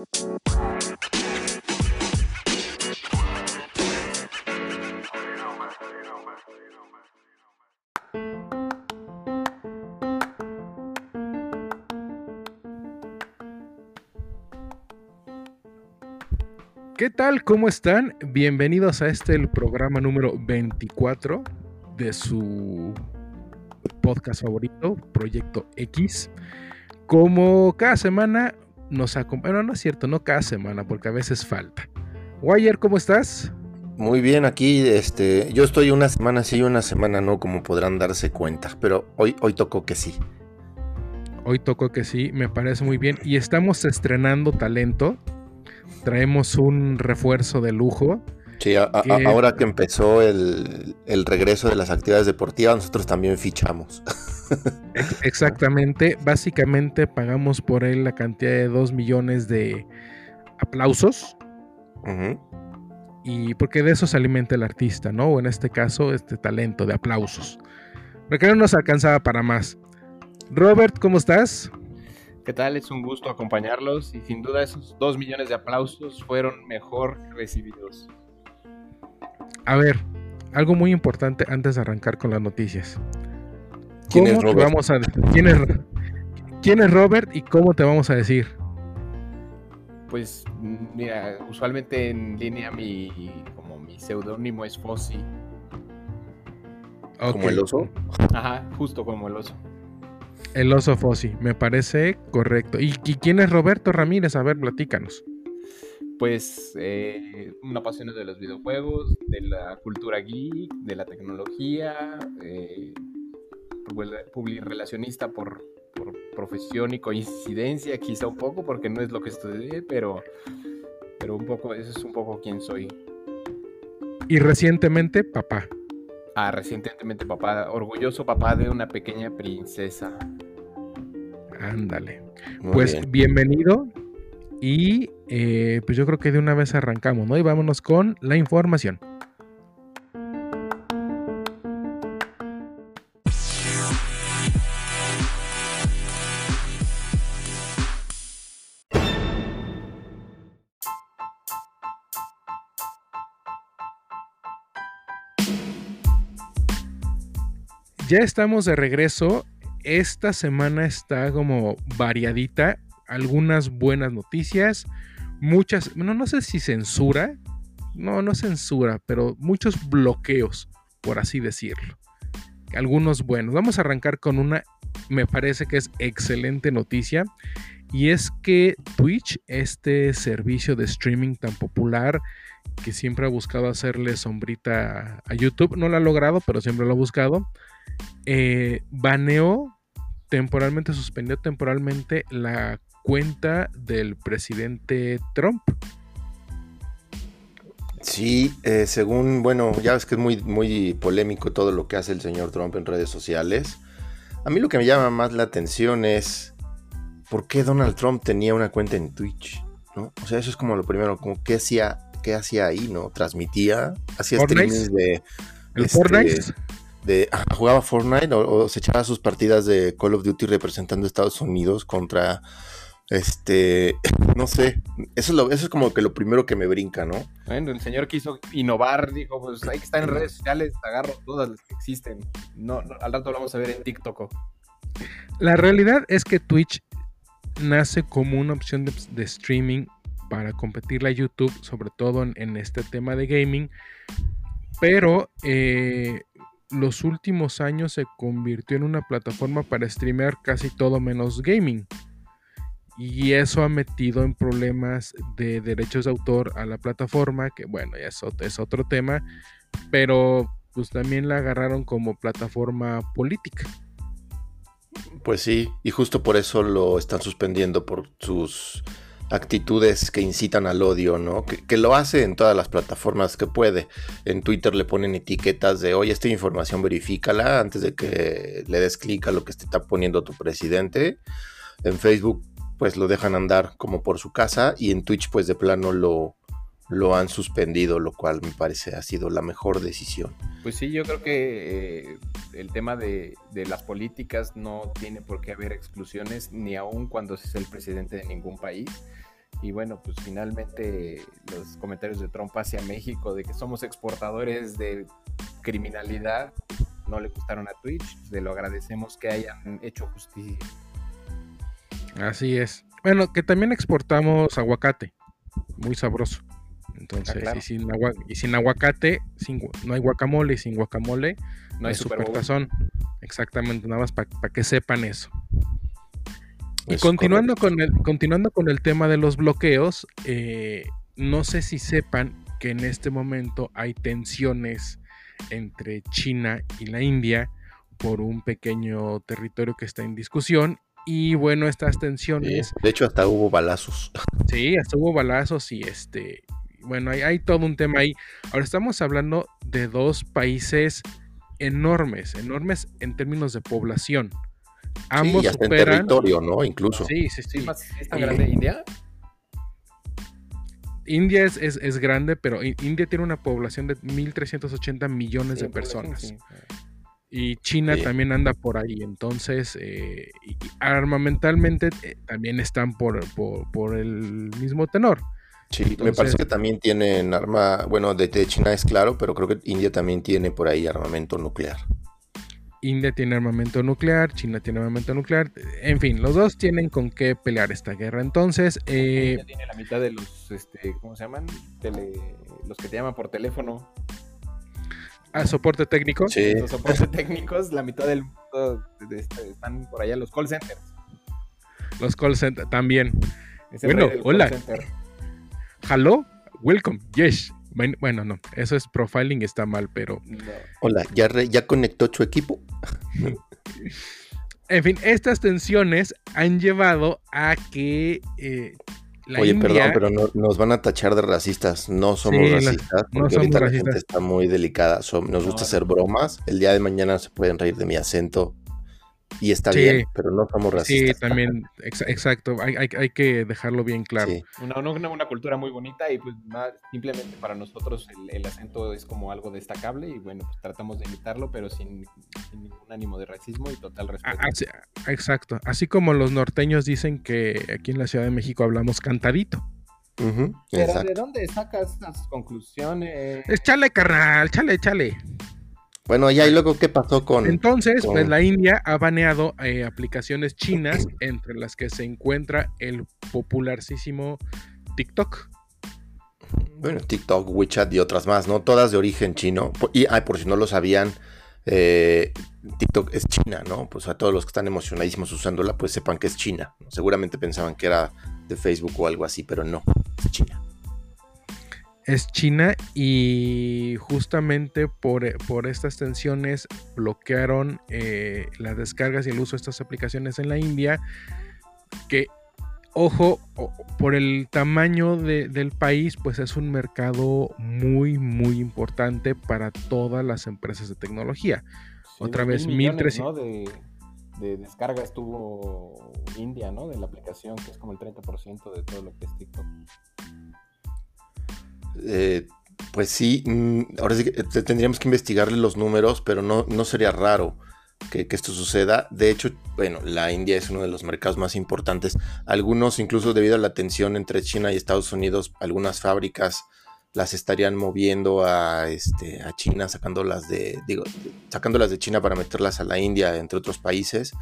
¿Qué tal? ¿Cómo están? Bienvenidos a este, el programa número 24 de su podcast favorito, Proyecto X. Como cada semana nos acompaña, bueno, no es cierto, no cada semana, porque a veces falta. Wire, ¿cómo estás? Muy bien, aquí este, yo estoy una semana sí y una semana no, como podrán darse cuenta, pero hoy, hoy tocó que sí. Hoy tocó que sí, me parece muy bien. Y estamos estrenando talento. Traemos un refuerzo de lujo. Sí, ahora que empezó el, regreso de las actividades deportivas, nosotros también fichamos. Exactamente, básicamente pagamos por él la cantidad de 2 millones de aplausos. Y porque de eso se alimenta el artista, ¿no? O en este caso, este talento de aplausos. Porque no nos alcanzaba para más. Robert, ¿cómo estás? ¿Qué tal? Es un gusto acompañarlos y sin duda esos 2 millones de aplausos fueron mejor recibidos. A ver, algo muy importante antes de arrancar con las noticias. ¿Quién es Robert? Vamos a, ¿quién, es, ¿Quién es Robert y cómo te vamos a decir? Pues mira, usualmente en línea mi como mi seudónimo es Fossi. ¿Como el oso? Ajá, justo como el oso. El oso Fossi, me parece correcto. ¿Y, ¿Y, quién es Roberto Ramírez? A ver, platícanos pues eh, un apasionado de los videojuegos, de la cultura geek, de la tecnología, eh, relacionista por, por, profesión y coincidencia, quizá un poco, porque no es lo que estudié, pero, pero un poco, eso es un poco quién soy. Y recientemente papá. Ah, recientemente papá, orgulloso papá de una pequeña princesa. Ándale. pues bienvenido y eh, pues yo creo que de una vez arrancamos, ¿no? Y vámonos con la información. Ya estamos de regreso. Esta semana está como variadita algunas buenas noticias, muchas, bueno, no sé si censura, no, no censura, pero muchos bloqueos, por así decirlo. Algunos buenos. Vamos a arrancar con una, me parece que es excelente noticia, y es que Twitch, este servicio de streaming tan popular, que siempre ha buscado hacerle sombrita a YouTube, no lo ha logrado, pero siempre lo ha buscado, eh, baneó temporalmente, suspendió temporalmente la cuenta del presidente Trump. Sí, eh, según, bueno, ya ves que es muy, muy polémico todo lo que hace el señor Trump en redes sociales. A mí lo que me llama más la atención es por qué Donald Trump tenía una cuenta en Twitch, ¿no? O sea, eso es como lo primero, como qué hacía, qué hacía ahí, ¿no? Transmitía, hacía streams de... ¿El este, Fortnite? De, jugaba Fortnite o, se echaba sus partidas de Call of Duty representando a Estados Unidos contra este, no sé, eso es, lo, eso es como que lo primero que me brinca, ¿no? Bueno, el señor quiso innovar, dijo, pues hay que estar en redes sociales, agarro todas las que existen. No, al rato lo vamos a ver en TikTok. La realidad es que Twitch nace como una opción de, streaming para competirle a YouTube, sobre todo en, este tema de gaming, pero eh, los últimos años se convirtió en una plataforma para streamear casi todo menos gaming y eso ha metido en problemas de derechos de autor a la plataforma, que bueno, ya es, es otro tema, pero pues también la agarraron como plataforma política. Pues sí, y justo por eso lo están suspendiendo por sus actitudes que incitan al odio, ¿no? Que, lo hace en todas las plataformas que puede. En Twitter le ponen etiquetas de, oye, esta información verifícala antes de que le des clic a lo que te está poniendo tu presidente. En Facebook pues lo dejan andar como por su casa y en Twitch pues de plano lo, lo han suspendido, lo cual me parece ha sido la mejor decisión. Pues sí, yo creo que eh, el tema de, las políticas no tiene por qué haber exclusiones, ni aun cuando se es el presidente de ningún país. Y bueno, pues finalmente los comentarios de Trump hacia México de que somos exportadores de criminalidad no le gustaron a Twitch. Le lo agradecemos que hayan hecho justicia. Así es. Bueno, que también exportamos aguacate. Muy sabroso. Entonces, Ah, claro. y, sin agua- y sin aguacate, sin no hay guacamole, y sin guacamole No hay es Super super Bowl. tazón. Exactamente, nada más para que sepan eso. Y continuando correcto. con, el, continuando con el tema de los bloqueos, eh, no sé si sepan que en este momento hay tensiones entre China y la India por un pequeño territorio que está en discusión. Y bueno, estas Sí, tensiones, De hecho, hasta hubo balazos. sí, hasta hubo balazos y este, bueno, hay, hay todo un tema ahí. Ahora estamos hablando de dos países enormes, enormes en términos de población. Ambos sí, y hasta en superan. territorio, ¿no? Incluso. Sí, sí, ¿Sí, sí. más, ¿sí está Y- grande India? India es, es- es grande, pero India tiene una población de 1.380 millones Sí, de en personas. sí. Y China Sí. también anda por ahí. Entonces, eh, y- armamentalmente eh, también están por, por, por el mismo tenor. Sí, me parece que también tienen arma, bueno, de, de China es claro, pero creo que India también tiene por ahí armamento nuclear. India tiene armamento nuclear, China tiene armamento nuclear. En fin, los dos tienen con qué pelear esta guerra. Entonces, eh, India tiene la mitad de los, este, ¿cómo se llaman? Tele- los que te llaman por teléfono. A soporte técnico. Sí, Los soportes técnicos, la mitad del mundo de este, están por allá los call centers. Los call centers también. Es Bueno, hola. Hello, welcome, yes. Bueno, no, eso es profiling, está mal, pero No. hola, ¿ya, re- ya conectó su equipo? En fin, estas tensiones han llevado a que eh, la Oye, India... perdón, pero no- nos van a tachar de racistas. No somos Sí, racistas, no porque somos ahorita la gente está muy delicada. Nos gusta No, hacer bromas. El día de mañana se pueden reír de mi acento. Y está Sí. bien, pero no somos Sí, racistas. también, ex- exacto, hay, hay- hay que dejarlo bien claro. Sí. Una, una, una cultura muy bonita y pues más, simplemente para nosotros el, el acento es como algo destacable y bueno, pues tratamos de imitarlo, pero sin, sin ningún ánimo de racismo y total respeto. así- exacto, así como los norteños dicen que aquí en la Ciudad de México hablamos cantadito. Ujú, Pero ¿de dónde sacas esas conclusiones? Échale, carnal, chale, chale. Bueno, ya y luego, ¿qué pasó con...? Entonces, pues la India ha baneado eh, aplicaciones chinas, entre las que se encuentra el popularísimo TikTok. Bueno, TikTok, WeChat y otras más, ¿no? Todas de origen chino. Y, ay, por si no lo sabían, eh, TikTok es China, ¿no? Pues a todos los que están emocionadísimos usándola, pues sepan que es China. Seguramente pensaban que era de Facebook o algo así, pero no, es China. Es China y justamente por, por estas tensiones bloquearon eh, las descargas y el uso de estas aplicaciones en la India que ojo por el tamaño de- del país pues es un mercado muy muy importante para todas las empresas de tecnología otra vez, millones, 1300. ¿no? de, de descargas tuvo India, ¿no? De la aplicación, que es como el 30% de todo lo que es TikTok. Eh, pues sí, mm, ahora sí que te- tendríamos que investigarle los números, pero no, no sería raro que, esto suceda. De hecho, bueno, la India es uno de los mercados más importantes. Algunos, incluso debido a la tensión entre China y Estados Unidos, algunas fábricas las estarían moviendo a, este, a China, sacándolas de, digo, sacándolas de China para meterlas a la India, entre otros países.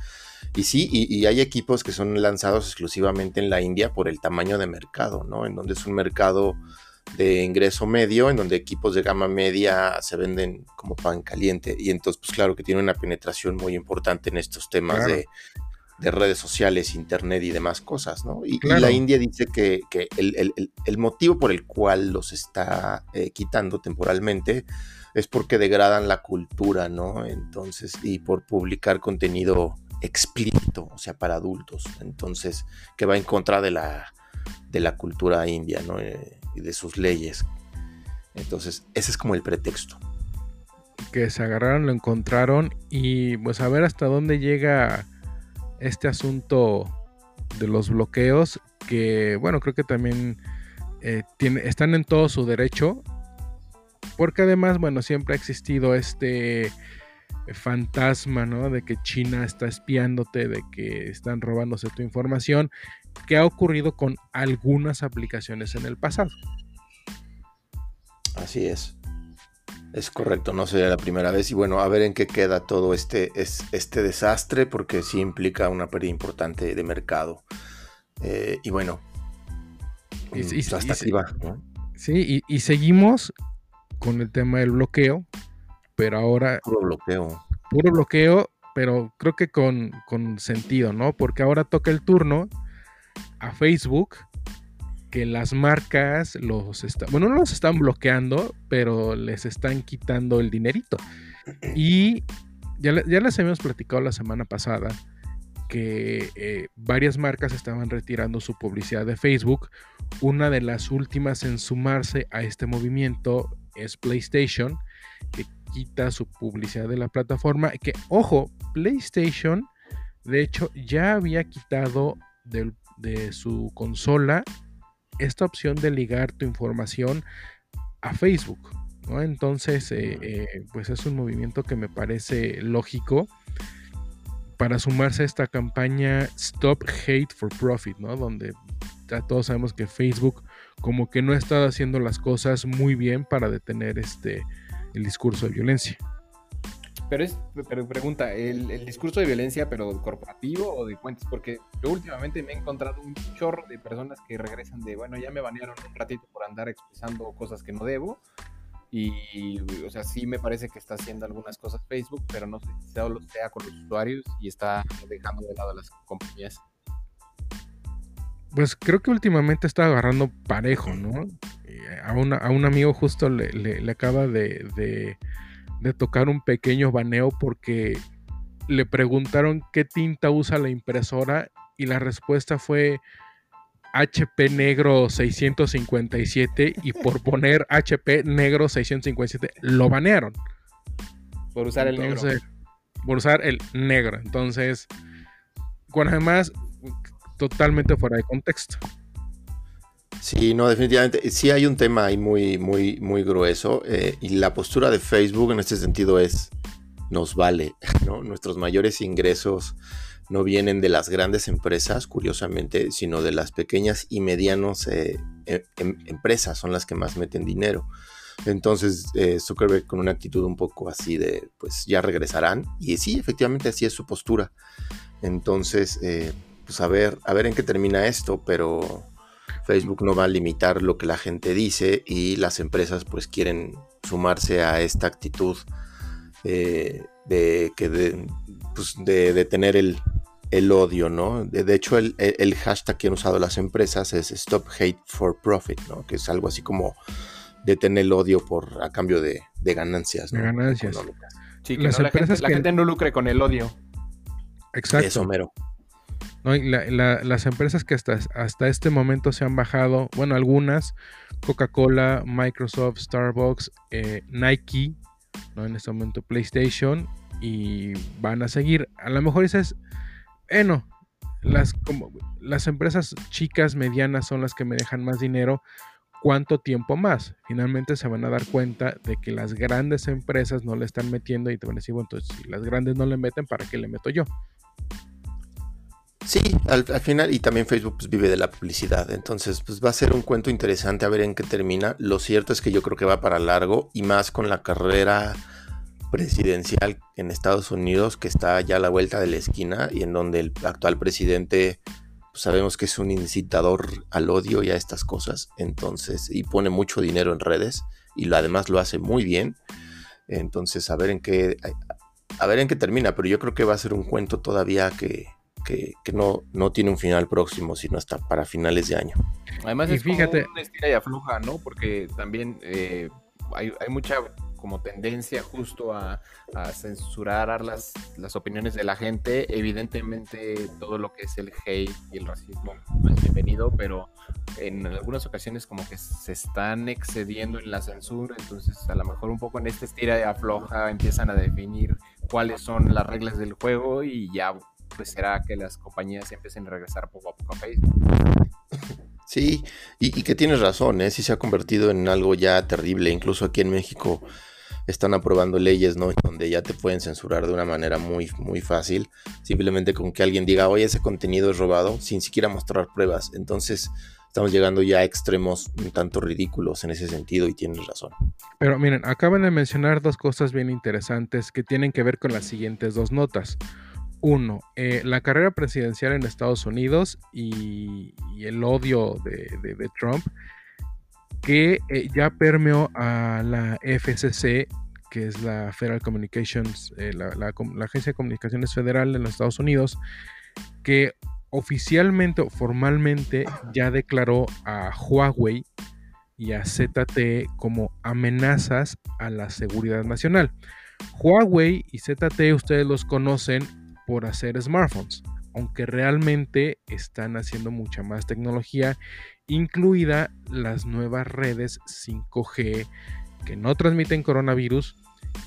Y sí, y hay equipos que son lanzados exclusivamente en la India por el tamaño de mercado, ¿no? En donde es un mercado de ingreso medio, en donde equipos de gama media se venden como pan caliente. Y entonces, pues claro que tiene una penetración muy importante en estos temas Claro. de, de redes sociales, internet y demás cosas, ¿no? Y, la India dice que, que el, el- el- el motivo por el cual los está eh, quitando temporalmente es porque degradan la cultura, ¿no? Entonces, y por publicar contenido explícito, o sea, para adultos. Entonces, que va en contra de la, de la cultura india, ¿no? Eh, y de sus leyes. Entonces, ese es como el pretexto. que se agarraron, lo encontraron y pues a ver hasta dónde llega este asunto de los bloqueos que bueno creo que también eh, están en todo su derecho porque además bueno siempre ha existido este fantasma ¿no? de que China está espiándote de que están robándose tu información que ha ocurrido con algunas aplicaciones en el pasado. Así es. Es correcto, no sería la primera vez. Y bueno, a ver en qué queda todo este, este desastre, porque sí implica una pérdida importante de mercado. Eh, y bueno, y, pues hasta aquí va. Sí, y, seguimos con el tema del bloqueo, pero ahora... Puro bloqueo. Puro bloqueo, pero creo que con, con sentido, ¿no? Porque ahora toca el turno a Facebook que las marcas los están, bueno, no los están bloqueando, pero les están quitando el dinerito. Y ya, ya les habíamos platicado la semana pasada que eh, varias marcas estaban retirando su publicidad de Facebook. Una de las últimas en sumarse a este movimiento es PlayStation, que quita su publicidad de la plataforma. Que, ojo, PlayStation, de hecho, ya había quitado de su consola esta opción de ligar tu información a Facebook. ¿no? Entonces, eh, eh, pues es un movimiento que me parece lógico para sumarse a esta campaña Stop Hate for Profit, ¿no? Donde ya todos sabemos que Facebook como que no ha estado haciendo las cosas muy bien para detener este el discurso de violencia. Pero es, pero pregunta, ¿el, discurso de violencia, pero corporativo o de cuentas? Porque yo últimamente me he encontrado un chorro de personas que regresan de, bueno, ya me banearon un ratito por andar expresando cosas que no debo. Y, o sea, sí me parece que está haciendo algunas cosas Facebook, pero no sé si solo sea con los usuarios y está dejando de lado a las compañías. Pues creo que últimamente está agarrando parejo, ¿no? Eh, a, a un amigo justo le, le, acaba de tocar un pequeño baneo porque le preguntaron qué tinta usa la impresora y la respuesta fue HP negro 657 y por poner HP negro 657 lo banearon. Por usar el negro. Por usar el negro. Entonces, bueno, además, totalmente fuera de contexto. Sí, no, definitivamente. Sí hay un tema ahí muy, muy, muy grueso. Eh, y la postura de Facebook en este sentido es, nos vale, ¿no? Nuestros mayores ingresos no vienen de las grandes empresas, curiosamente, sino de las pequeñas y medianas eh, em, em, empresas, son las que más meten dinero. Entonces, eh, Zuckerberg con una actitud un poco así de, pues ya regresarán. Y sí, efectivamente así es su postura. Entonces, pues a ver, a ver en qué termina esto, pero Facebook no va a limitar lo que la gente dice y las empresas pues quieren sumarse a esta actitud eh, de, que de, pues, de, tener el, odio, ¿no? De, hecho, el, hashtag que han usado las empresas es Stop Hate for Profit, ¿no? Que es algo así como detener el odio por a cambio de, ganancias, ¿no? ganancias. Sí, que las empresas la, gente, no lucre con el odio. Exacto. Eso, mero las empresas que hasta, hasta este momento se han bajado, bueno, algunas, Coca-Cola, Microsoft, Starbucks, eh, Nike, ¿no? en este momento PlayStation, y van a seguir. A lo mejor esas, bueno, las, como, las empresas chicas, medianas son las que me dejan más dinero. ¿Cuánto tiempo más? Finalmente se van a dar cuenta de que las grandes empresas no le están metiendo y te van a decir, bueno, entonces si las grandes no le meten, ¿para qué le meto yo? Sí, al, final, y también Facebook pues, vive de la publicidad, entonces pues va a ser un cuento interesante a ver en qué termina. Lo cierto es que yo creo que va para largo y más con la carrera presidencial en Estados Unidos que está ya a la vuelta de la esquina y en donde el actual presidente pues, sabemos que es un incitador al odio y a estas cosas, entonces, y pone mucho dinero en redes y lo, además lo hace muy bien. Entonces, a ver en qué a ver en qué termina, pero yo creo que va a ser un cuento todavía que que, no, no tiene un final próximo, sino hasta para finales de año. Además, es fíjate, como una estira y afloja, ¿no? Porque también eh, hay, hay, mucha como tendencia justo a, censurar las, las, opiniones de la gente. Evidentemente, todo lo que es el hate y el racismo es bienvenido, pero en algunas ocasiones como que se están excediendo en la censura, entonces a lo mejor un poco en esta estira y afloja empiezan a definir cuáles son las reglas del juego y ya pues será que las compañías empiecen a regresar poco a poco a Facebook. Sí, y, que tienes razón, ¿eh? sí se ha convertido en algo ya terrible, incluso aquí en México. están aprobando leyes, ¿no? Donde ya te pueden censurar de una manera muy, muy fácil, simplemente con que alguien diga, oye, ese contenido es robado, sin siquiera mostrar pruebas. Entonces, estamos llegando ya a extremos un tanto ridículos en ese sentido y tienes razón. Pero miren, acaban de mencionar dos cosas bien interesantes que tienen que ver con las siguientes dos notas. Uno, eh, la carrera presidencial en Estados Unidos y, el odio de Trump que eh, ya permeó a la FCC, que es la Federal Communications, eh, la, Agencia de Comunicaciones Federal en los Estados Unidos, que oficialmente o formalmente ya declaró a Huawei y a ZTE como amenazas a la seguridad nacional. Huawei y ZTE ustedes los conocen por hacer smartphones, aunque realmente están haciendo mucha más tecnología incluida las nuevas redes 5G que no transmiten coronavirus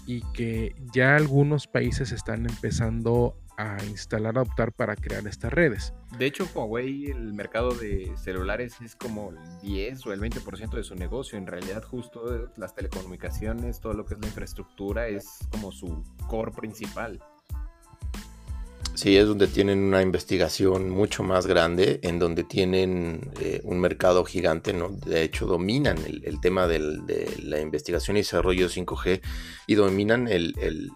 y que ya algunos países están empezando a instalar, a optar para crear estas redes. De hecho, Huawei, el mercado de celulares es como el 10 o el 20% de su negocio. En realidad, justo las telecomunicaciones, todo lo que es la infraestructura, es como su core principal. Sí, es donde tienen una investigación mucho más grande, en donde tienen eh, un mercado gigante, ¿no? De hecho, dominan el, tema de la investigación y desarrollo 5G y dominan el,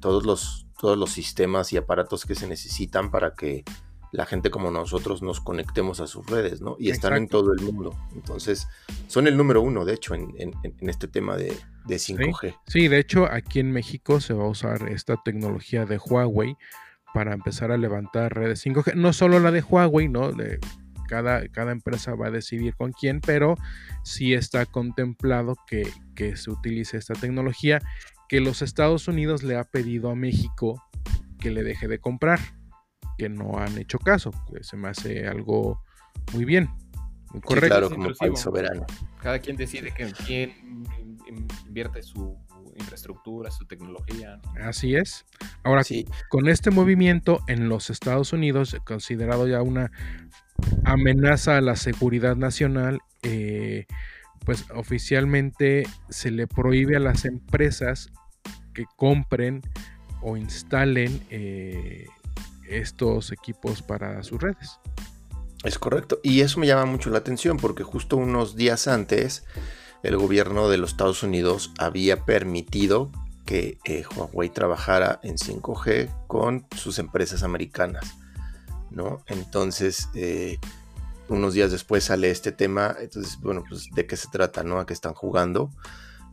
todos, los, todos los sistemas y aparatos que se necesitan para que la gente como nosotros nos conectemos a sus redes, ¿no? Y están en todo el mundo. Entonces, son el número uno, de hecho, en, este tema de, 5G. sí, de hecho, aquí en México se va a usar esta tecnología de Huawei para empezar a levantar redes 5G. No solo la de Huawei, ¿no? De, cada, cada, empresa va a decidir con quién, pero sí está contemplado que, se utilice esta tecnología que los Estados Unidos le ha pedido a México que le deje de comprar, que no han hecho caso, que se me hace algo muy bien, muy correcto. claro, como país soberano. Cada quien decide que quién invierte su infraestructura, su tecnología. Así es. Ahora, sí. con este movimiento en los Estados Unidos, considerado ya una amenaza a la seguridad nacional, eh, pues oficialmente se le prohíbe a las empresas que compren o instalen eh, estos equipos para sus redes. Es correcto. Y eso me llama mucho la atención porque justo unos días antes el gobierno de los Estados Unidos había permitido que eh, Huawei trabajara en 5G con sus empresas americanas, ¿no? Entonces, eh, unos días después sale este tema, entonces, bueno, pues de qué se trata, ¿no? A qué están jugando.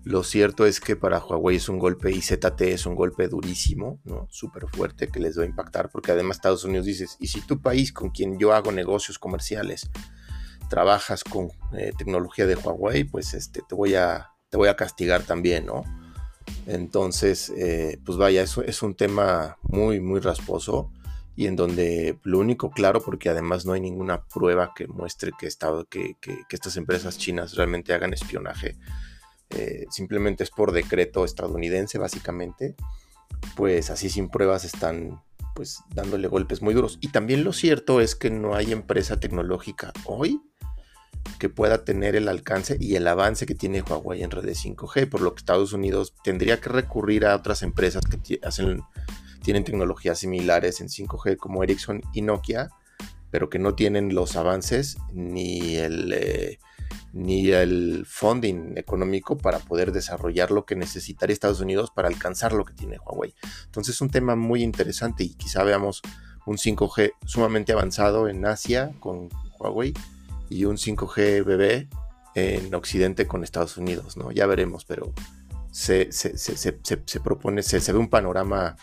Lo cierto es que para Huawei es un golpe y ZT es un golpe durísimo, ¿no? Súper fuerte que les va a impactar, porque además Estados Unidos dice, y si tu país con quien yo hago negocios comerciales trabajas con eh, tecnología de Huawei, pues este, te, voy a, te voy a castigar también, ¿no? Entonces, eh, pues vaya, eso es un tema muy, muy rasposo y en donde lo único claro, porque además no hay ninguna prueba que muestre que, que, que, estas empresas chinas realmente hagan espionaje, eh, simplemente es por decreto estadounidense, básicamente, pues así sin pruebas están pues dándole golpes muy duros. Y también lo cierto es que no hay empresa tecnológica hoy que pueda tener el alcance y el avance que tiene Huawei en redes 5G, por lo que Estados Unidos tendría que recurrir a otras empresas que tienen tecnologías similares en 5G como Ericsson y Nokia, pero que no tienen los avances ni el, eh, ni el funding económico para poder desarrollar lo que necesitaría Estados Unidos para alcanzar lo que tiene Huawei. Entonces es un tema muy interesante y quizá veamos un 5G sumamente avanzado en Asia con Huawei y un 5G bebé en Occidente con Estados Unidos, ¿no? Ya veremos, pero se, se, propone, se, ve un panorama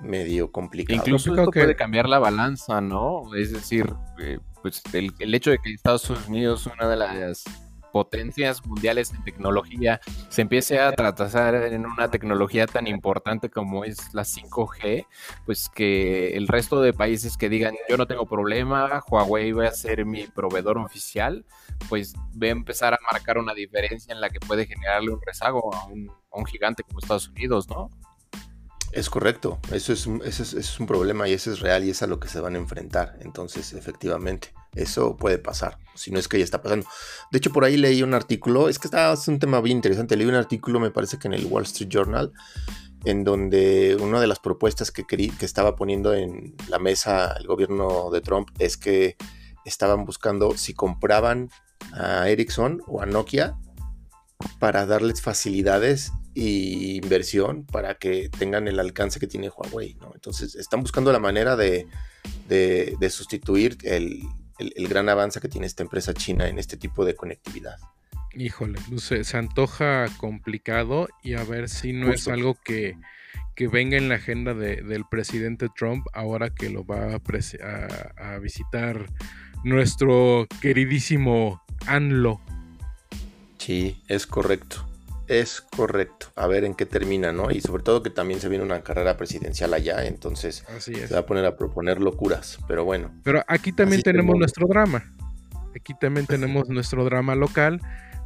medio complicado. Incluso esto puede cambiar la balanza, ¿no? Es decir, eh, pues el, el, hecho de que Estados Unidos, una de las potencias mundiales en tecnología se empiece a tratar en una tecnología tan importante como es la 5G, pues que el resto de países que digan yo no tengo problema, Huawei va a ser mi proveedor oficial, pues va a empezar a marcar una diferencia en la que puede generarle un rezago a un, gigante como Estados Unidos, ¿no? Es correcto, eso es, eso es, un problema y eso es real y es a lo que se van a enfrentar. Entonces, efectivamente, Eso puede pasar, si no es que ya está pasando. De hecho, por ahí leí un artículo, es que está, es un tema bien interesante. Leí un artículo, me parece que en el Wall Street Journal, en donde una de las propuestas que, que estaba poniendo en la mesa el gobierno de Trump es que estaban buscando si compraban a Ericsson o a Nokia para darles facilidades e inversión para que tengan el alcance que tiene Huawei. Entonces están buscando la manera de, de, sustituir el, el, gran avance que tiene esta empresa china en este tipo de conectividad. Híjole, se, se antoja complicado y a ver si no es algo que, que, venga en la agenda de, del presidente Trump ahora que lo va a, a visitar nuestro queridísimo ANLO. Sí, es correcto. Es correcto. A ver en qué termina, ¿no? Y sobre todo que también se viene una carrera presidencial allá, entonces se va a poner a proponer locuras, pero bueno. Pero aquí también tenemos nuestro drama. Aquí también tenemos nuestro drama local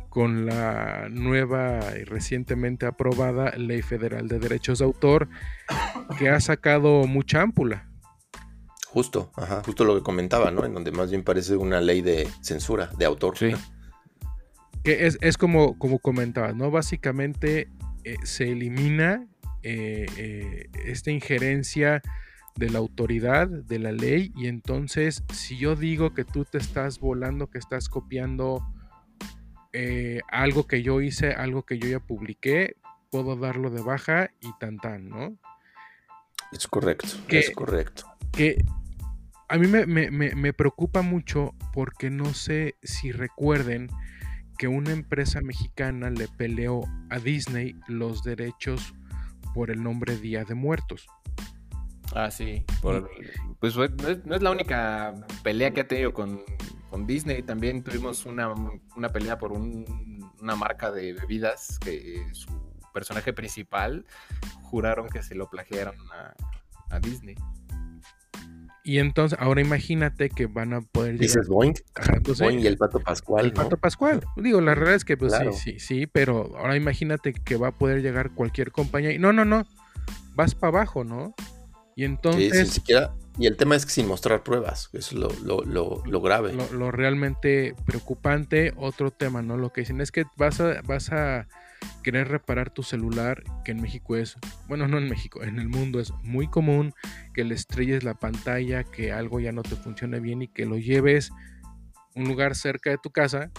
con la nueva y recientemente aprobada Ley Federal de Derechos de Autor que ha sacado mucha ámpula. Justo, ajá, justo lo que comentaba, ¿no? En donde más bien parece una ley de censura, de autor. Sí. Que es, como, como comentabas, ¿no? Básicamente eh, se elimina eh, eh, esta injerencia de la autoridad, de la ley, y entonces si yo digo que tú te estás volando, que estás copiando algo que yo hice, algo que yo ya publiqué, puedo darlo de baja y tan tan, ¿no? Es correcto, es correcto. Que a mí me, preocupa mucho porque no sé si recuerden que una empresa mexicana le peleó a Disney los derechos por el nombre Día de Muertos. Ah, sí. pues no es, la única pelea que ha tenido con, Disney. También tuvimos una, pelea por una marca de bebidas que su personaje principal juraron que se lo plagiaron a Disney. Y entonces, ahora imagínate que van a poder llegar. Dices Boeing. Pues, Boeing y el Pato Pascual. El Pato Pascual. Digo, la realidad es que, pues sí, sí, sí, pero ahora imagínate que va a poder llegar cualquier compañía. Y no, no, no. Vas para abajo, ¿no? Y entonces. Sí, sin siquiera. Y el tema es que sin mostrar pruebas. Eso es lo, lo, lo, grave. Lo, realmente preocupante. Otro tema, ¿no? Lo que dicen es que vas a, vas a querer reparar tu celular, que en México es, bueno, no en México, en el mundo es muy común que le estrelles la pantalla, que algo ya no te funcione bien y que lo lleves a un lugar cerca de tu casa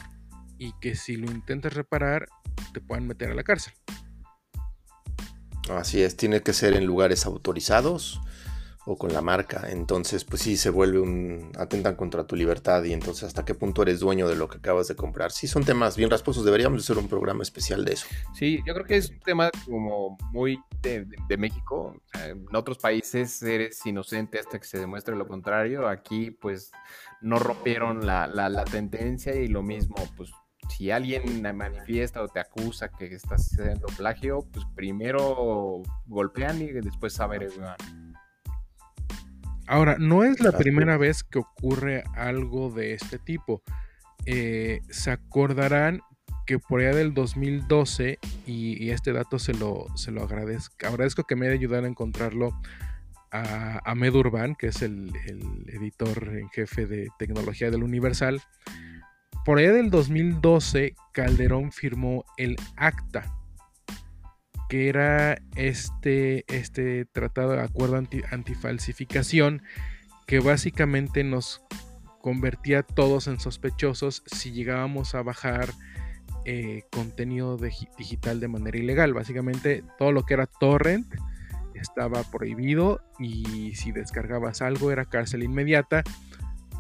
y que si lo intentas reparar te puedan meter a la cárcel. Así es, tiene que ser en lugares autorizados o con la marca. Entonces, pues sí, se vuelve un... atentan contra tu libertad y entonces hasta qué punto eres dueño de lo que acabas de comprar. Sí, son temas bien rasposos, deberíamos hacer un programa especial de eso. Sí, yo creo que es un tema como muy de, México. en otros países eres inocente hasta que se demuestre lo contrario. Aquí, pues, no rompieron la, la, tendencia y lo mismo, pues, si alguien manifiesta o te acusa que estás haciendo plagio, pues primero golpean y después saber Ahora, no es la primera vez que ocurre algo de este tipo. Eh, se acordarán que por allá del 2012, y, este dato se lo, se lo agradezco, agradezco que me haya ayudado a encontrarlo a Ahmed Urban, que es el, el, editor en jefe de tecnología del Universal. Por allá del 2012, Calderón firmó el ACTA, que era este, este tratado de acuerdo anti, antifalsificación que básicamente nos convertía a todos en sospechosos si llegábamos a bajar eh, contenido digital de manera ilegal. Básicamente todo lo que era torrent estaba prohibido y si descargabas algo era cárcel inmediata,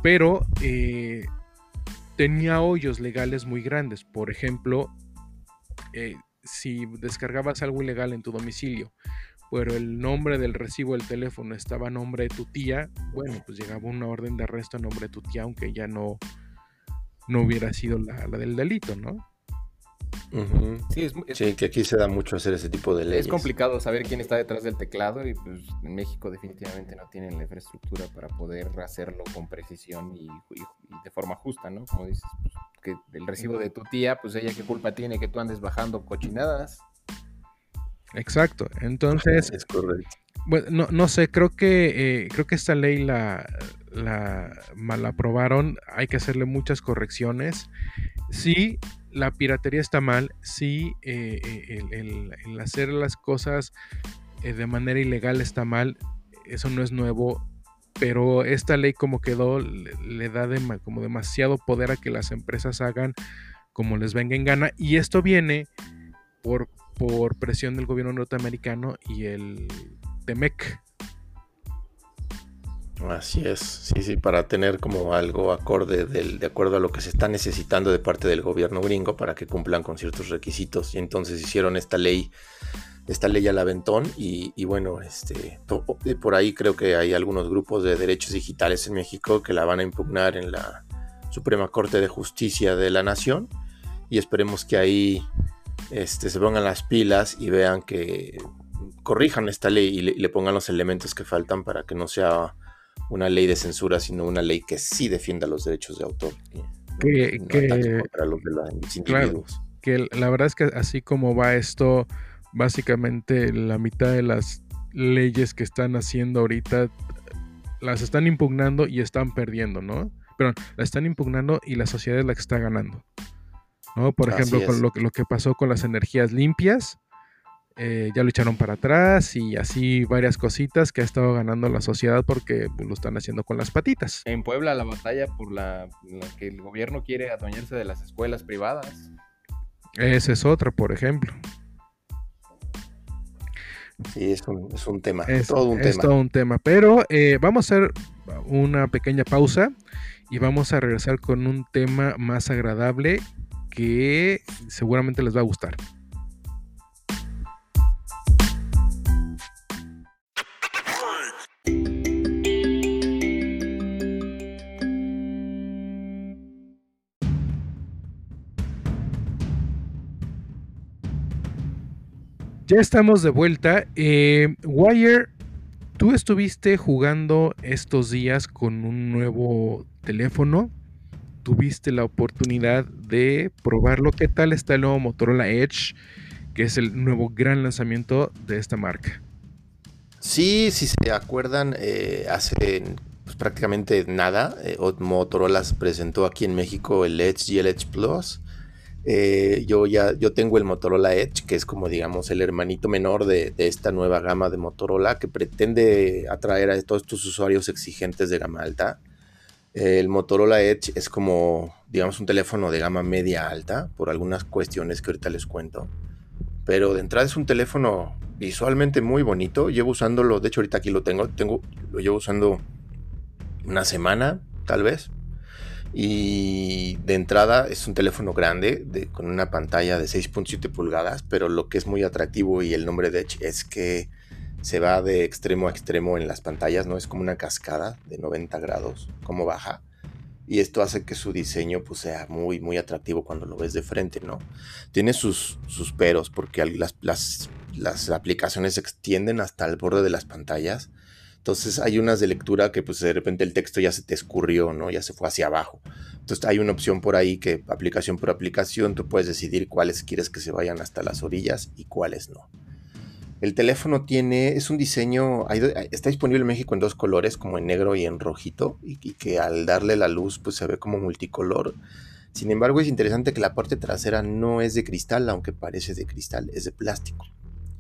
pero eh, tenía hoyos legales muy grandes. Por ejemplo, eh, si descargabas algo ilegal en tu domicilio, pero el nombre del recibo del teléfono estaba a nombre de tu tía, bueno, pues llegaba una orden de arresto a nombre de tu tía, aunque ya no, no hubiera sido la, del delito, ¿no? Sí, que aquí se da mucho hacer ese tipo de leyes. Es complicado saber quién está detrás del teclado y pues en México definitivamente no tienen la infraestructura para poder hacerlo con precisión y, de forma justa, ¿no? Como dices, pues, que el recibo de tu tía, pues ella qué culpa tiene que tú andes bajando cochinadas. Exacto, entonces... Es correcto. Bueno, no, no sé, creo que, eh, creo que esta ley la, la mal aprobaron, hay que hacerle muchas correcciones. Sí, la piratería está mal, sí, eh, eh, el, hacer las cosas eh, de manera ilegal está mal, eso no es nuevo, pero esta ley como quedó le, da como demasiado poder a que las empresas hagan como les venga en gana y esto viene por, por presión del gobierno norteamericano y el TEMEC, Así es, sí, sí, para tener como algo acorde del, de acuerdo a lo que se está necesitando de parte del gobierno gringo para que cumplan con ciertos requisitos. Y entonces hicieron esta ley, esta ley al aventón. Y, y bueno, este, por ahí creo que hay algunos grupos de derechos digitales en México que la van a impugnar en la Suprema Corte de Justicia de la Nación. Y esperemos que ahí este, se pongan las pilas y vean que corrijan esta ley y le pongan los elementos que faltan para que no sea una ley de censura, sino una ley que sí defienda los derechos de autor. Que, que la verdad es que así como va esto, básicamente la mitad de las leyes que están haciendo ahorita las están impugnando y están perdiendo, ¿no? Pero la están impugnando y la sociedad es la que está ganando. ¿no? Por ejemplo, con lo, lo, que pasó con las energías limpias, eh, ya lo echaron para atrás y así varias cositas que ha estado ganando la sociedad porque pues, lo están haciendo con las patitas. En Puebla la batalla por la, que el gobierno quiere adueñarse de las escuelas privadas. Esa es otra, por ejemplo. Sí, es un, tema. Es todo un es todo un tema. Pero eh, vamos a hacer una pequeña pausa y vamos a regresar con un tema más agradable que seguramente les va a gustar. Ya estamos de vuelta. Eh, Wire, tú estuviste jugando estos días con un nuevo teléfono. Tuviste la oportunidad de probarlo. ¿Qué tal está el nuevo Motorola Edge? Que es el nuevo gran lanzamiento de esta marca. Sí, si se acuerdan, eh, hace pues, prácticamente nada, eh, Motorola presentó aquí en México el Edge y el Edge Plus. Eh, yo ya yo tengo el Motorola Edge, que es como digamos el hermanito menor de, esta nueva gama de Motorola que pretende atraer a todos estos usuarios exigentes de gama alta. el Motorola Edge es como digamos un teléfono de gama media alta por algunas cuestiones que ahorita les cuento. Pero de entrada es un teléfono visualmente muy bonito. Llevo usándolo, de hecho ahorita aquí lo tengo, tengo lo llevo usando una semana, tal vez. Y de entrada es un teléfono grande con una pantalla de 6.7 pulgadas, pero lo que es muy atractivo y el nombre de Edge es que se va de extremo a extremo en las pantallas, no es como una cascada de 90 grados, como baja. Y esto hace que su diseño pues, sea muy, muy atractivo cuando lo ves de frente, ¿no? Tiene sus, sus peros porque las, las, las aplicaciones se extienden hasta el borde de las pantallas entonces hay unas de lectura que pues de repente el texto ya se te escurrió, ¿no? Ya se fue hacia abajo. Entonces hay una opción por ahí que aplicación por aplicación tú puedes decidir cuáles quieres que se vayan hasta las orillas y cuáles no. El teléfono tiene, es un diseño, está disponible en México en dos colores, como en negro y en rojito, y, y que al darle la luz pues se ve como multicolor. Sin embargo es interesante que la parte trasera no es de cristal, aunque parece de cristal, es de plástico.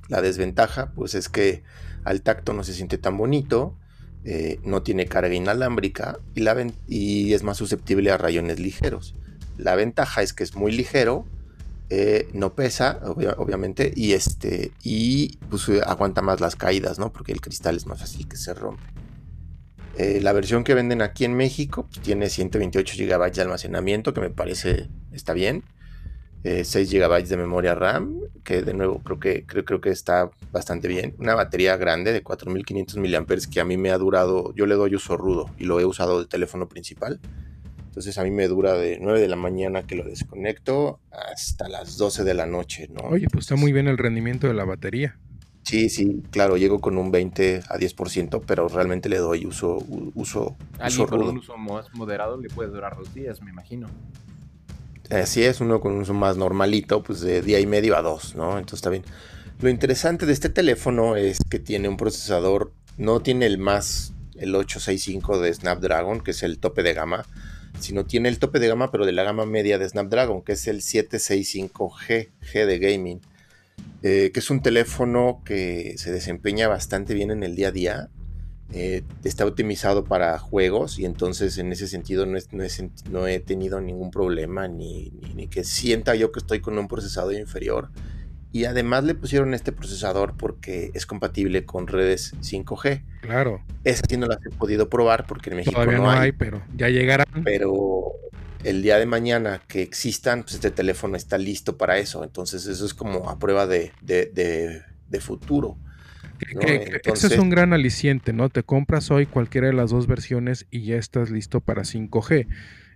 La desventaja pues es que al tacto no se siente tan bonito, eh, no tiene carga inalámbrica y, es más susceptible a rayones ligeros. La ventaja es que es muy ligero, eh, no pesa, obviamente, y, este, y pues, aguanta más las caídas, ¿no? Porque el cristal es más fácil que se rompe. Eh, la versión que venden aquí en México pues, tiene 128 GB de almacenamiento, que me parece está bien. 6 eh, GB de memoria RAM, que de nuevo creo que, creo, creo que está bastante bien. Una batería grande de 4500 mAh que a mí me ha durado, yo le doy uso rudo y lo he usado de teléfono principal. Entonces a mí me dura de 9 de la mañana que lo desconecto hasta las 12 de la noche, ¿no? Oye, pues está muy bien el rendimiento de la batería. Sí, sí, claro, llego con un 20 a 10%, pero realmente le doy uso, uso, uso con un uso más moderado le puede durar dos días, me imagino. Así es, uno con un uso más normalito, pues de día y medio a dos, ¿no? Entonces está bien. Lo interesante de este teléfono es que tiene un procesador, no tiene el más el 865 de Snapdragon, que es el tope de gama, sino tiene el tope de gama, pero de la gama media de Snapdragon, que es el 765G, G de gaming, eh, que es un teléfono que se desempeña bastante bien en el día a día. Eh, está optimizado para juegos y entonces en ese sentido no, he tenido ningún problema ni, ni, que sienta yo que estoy con un procesador inferior y además le pusieron este procesador porque es compatible con redes 5G. Claro. Esa sí no las he podido probar porque en México Todavía no, hay, pero ya llegarán. Pero el día de mañana que existan, pues este teléfono está listo para eso. Entonces eso es como a prueba de, futuro. Ese es un gran aliciente, ¿no? Te compras hoy cualquiera de las dos versiones y ya estás listo para 5G.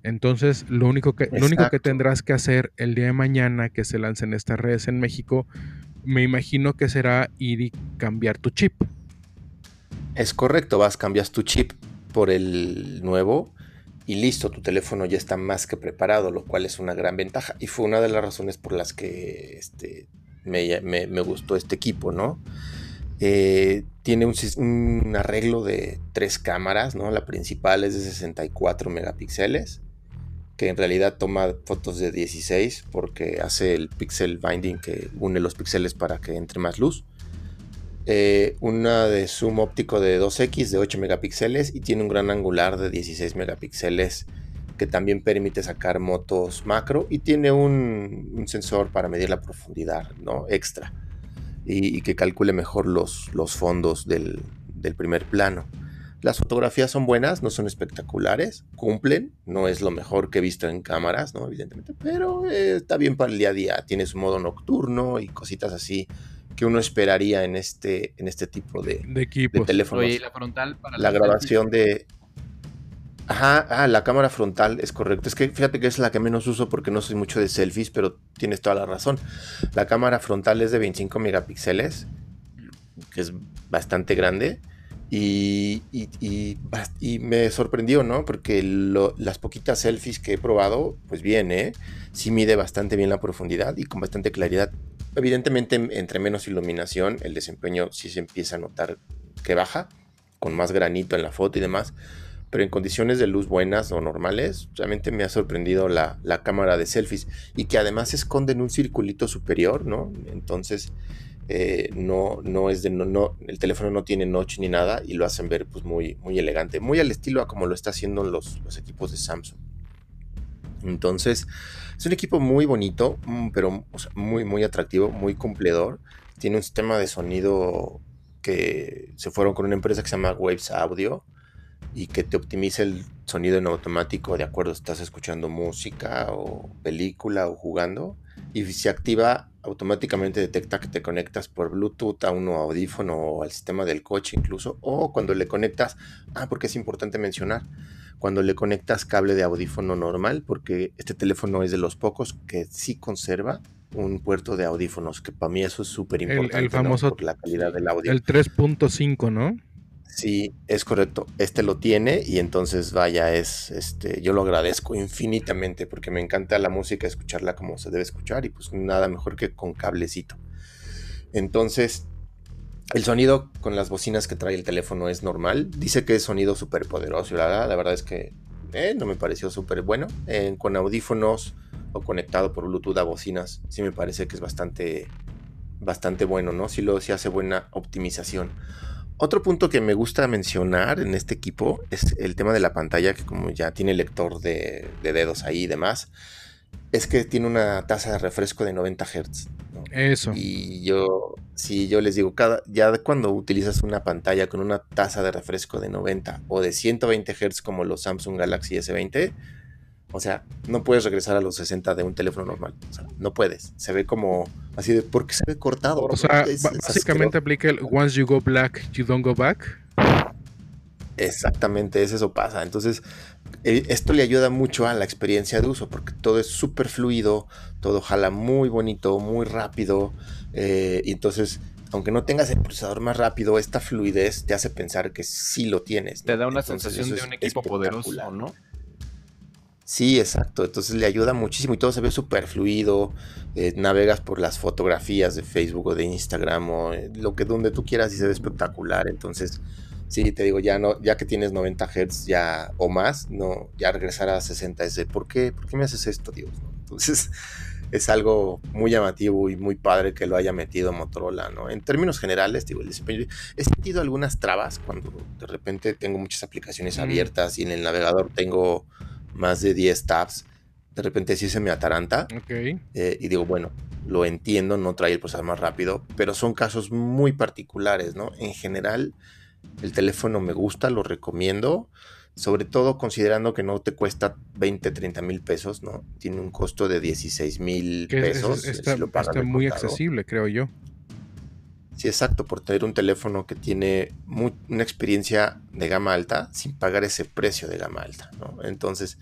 Entonces, lo único, que, lo único que tendrás que hacer el día de mañana que se lancen estas redes en México, me imagino que será ir y cambiar tu chip. Es correcto, vas, cambias tu chip por el nuevo y listo, tu teléfono ya está más que preparado, lo cual es una gran ventaja. Y fue una de las razones por las que este, me, gustó este equipo, ¿no? Eh, tiene un, un, arreglo de tres cámaras, ¿no? La principal es de 64 megapíxeles que en realidad toma fotos de 16 porque hace el pixel binding que une los píxeles para que entre más luz. Eh, una de zoom óptico de 2x de 8 megapíxeles y tiene un gran angular de 16 megapíxeles que también permite sacar motos macro y tiene un, sensor para medir la profundidad ¿no? extra y, que calcule mejor los, los fondos del, del primer plano. Las fotografías son buenas, no son espectaculares, cumplen, no es lo mejor que he visto en cámaras, ¿no? Evidentemente, pero eh, está bien para el día a día. Tiene su modo nocturno y cositas así que uno esperaría en este, en este tipo de, de, equipos. teléfonos. Oye, la frontal para la grabación de. Ajá, ah, la cámara frontal es correcto. Es que fíjate que es la que menos uso porque no soy mucho de selfies, pero tienes toda la razón. La cámara frontal es de 25 megapíxeles, que es bastante grande. Y, y, me sorprendió, ¿no? Porque las poquitas selfies que he probado, pues bien, ¿eh? Sí mide bastante bien la profundidad y con bastante claridad. Evidentemente, entre menos iluminación, el desempeño sí se empieza a notar que baja, con más granito en la foto y demás. Pero en condiciones de luz buenas o normales, realmente me ha sorprendido la, la cámara de selfies y que además se esconde en un circulito superior, ¿no? Entonces, eh, no, no es de no, el teléfono no tiene notch ni nada y lo hacen ver pues muy, muy elegante, muy al estilo a como lo está haciendo los, los equipos de Samsung. Entonces, es un equipo muy bonito, mm, pero muy, muy atractivo, muy cumplidor. Tiene un sistema de sonido que se fueron con una empresa que se llama Waves Audio y que te optimiza el sonido en automático de acuerdo estás escuchando música o película o jugando y se activa automáticamente detecta que te conectas por Bluetooth a un audífono o al sistema del coche incluso o cuando le conectas ah porque es importante mencionar cuando le conectas cable de audífono normal porque este teléfono es de los pocos que sí conserva un puerto de audífonos que para mí eso es súper importante el, famoso la calidad del audio. el 3.5 no Sí, es correcto. Este lo tiene y entonces vaya, es este, yo lo agradezco infinitamente porque me encanta la música, escucharla como se debe escuchar y pues nada mejor que con cablecito. Entonces, el sonido con las bocinas que trae el teléfono es normal. Dice que es sonido súper poderoso. La, la verdad es que eh, no me pareció súper bueno. con audífonos o conectado por Bluetooth a bocinas, sí me parece que es bastante, bastante bueno, ¿no? Sí, lo, sí hace buena optimización. Otro punto que me gusta mencionar en este equipo es el tema de la pantalla, que como ya tiene lector de, dedos ahí y demás, es que tiene una tasa de refresco de 90 Hz. Eso. Y yo, si yo les digo, cada, ya cuando utilizas una pantalla con una tasa de refresco de 90 o de 120 Hz como los Samsung Galaxy S20, o sea, no puedes regresar a los 60 de un teléfono normal. O sea, no puedes. Se ve como así de porque se ve cortado. O sea, básicamente aplica el once you go black, you don't go back. Exactamente, es eso pasa. Entonces, eh, esto le ayuda mucho a la experiencia de uso porque todo es súper fluido, todo jala muy bonito, muy rápido. Eh, y entonces, aunque no tengas el procesador más rápido, esta fluidez te hace pensar que sí lo tienes. Te da una sensación de un equipo poderoso, ¿no? Sí, exacto. Entonces le ayuda muchísimo y todo se ve súper fluido. Eh, navegas por las fotografías de Facebook o de Instagram o eh, lo que donde tú quieras y se ve espectacular. Entonces Sí, te digo, ya no, ya que tienes 90 Hz ya o más, no, ya regresar a 60 es de ¿por qué? ¿Por qué me haces esto, Dios? Entonces, es algo muy llamativo y muy padre que lo haya metido Motorola, ¿no? En términos generales, digo, el desempeño. He sentido algunas trabas cuando de repente tengo muchas aplicaciones abiertas y en el navegador tengo más de 10 tabs. De repente sí se me ataranta. Eh, y digo, bueno, lo entiendo, no trae el procesador más rápido, pero son casos muy particulares, ¿no? En general, el teléfono me gusta, lo recomiendo, sobre todo considerando que no te cuesta 20, 30 mil pesos, ¿no? Tiene un costo de 16 mil pesos. está, muy accesible, creo yo. Sí, exacto, por tener un teléfono que tiene una experiencia de gama alta sin pagar ese precio de gama alta, ¿no? Entonces,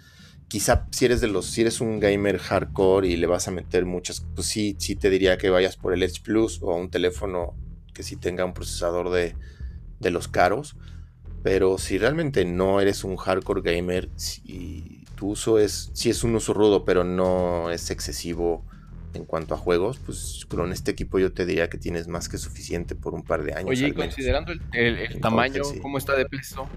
quizá si eres de los, si eres un gamer hardcore y le vas a meter muchas, pues sí, sí te diría que vayas por el Edge Plus o un teléfono que sí tenga un procesador de, de los caros. Pero si realmente no eres un hardcore gamer y tu uso es, si es un uso rudo, pero no es excesivo en cuanto a juegos, pues con este equipo yo te diría que tienes más que suficiente por un par de años. Oye, considerando el, tamaño, ¿cómo está de peso?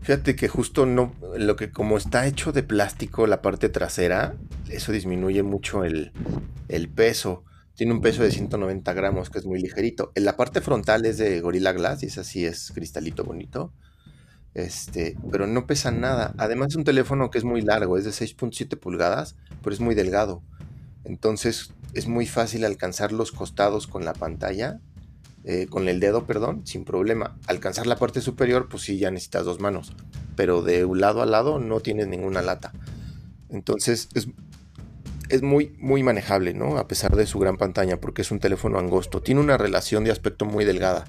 Fíjate que justo no, lo que como está hecho de plástico la parte trasera, eso disminuye mucho el, el peso. Tiene un peso de 190 gramos, que es muy ligerito. En la parte frontal es de Gorilla Glass, y es así, es cristalito bonito. Este, pero no pesa nada. Además es un teléfono que es muy largo, es de 6.7 pulgadas, pero es muy delgado. Entonces es muy fácil alcanzar los costados con la pantalla, eh, con el dedo, perdón, sin problema. Alcanzar la parte superior, pues sí, ya necesitas dos manos. Pero de un lado a lado no tienes ninguna lata. Entonces es, es muy, muy manejable, ¿no? A pesar de su gran pantalla, porque es un teléfono angosto. Tiene una relación de aspecto muy delgada.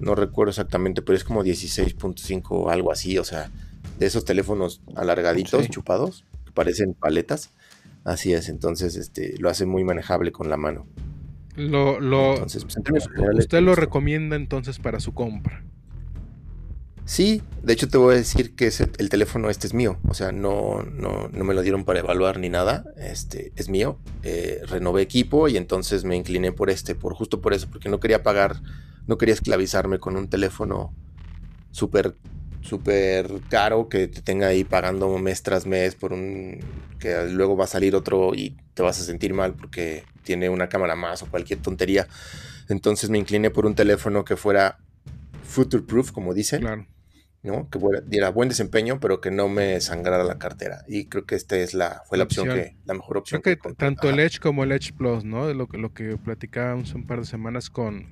No recuerdo exactamente, pero es como 16.5 o algo así. O sea, de esos teléfonos alargaditos, chupados, que parecen paletas. Así es, entonces este, lo hace muy manejable con la mano. Lo, lo, pues, usted lo recomienda entonces para su compra. Sí, de hecho te voy a decir que el teléfono este es mío, o sea, no, no, no, me lo dieron para evaluar ni nada, este es mío, eh, renové equipo y entonces me incliné por este, por justo por eso, porque no quería pagar, no quería esclavizarme con un teléfono súper, súper caro que te tenga ahí pagando mes tras mes por un, que luego va a salir otro y te vas a sentir mal porque tiene una cámara más o cualquier tontería. Entonces me incliné por un teléfono que fuera future proof, como dicen. Claro ¿no? Que diera buen desempeño, pero que no me sangrara la cartera. Y creo que esta es la, fue la, opción, que, la mejor opción. Creo que, tanto el Edge como el Edge Plus, ¿no? Lo, lo que platicábamos un par de semanas con,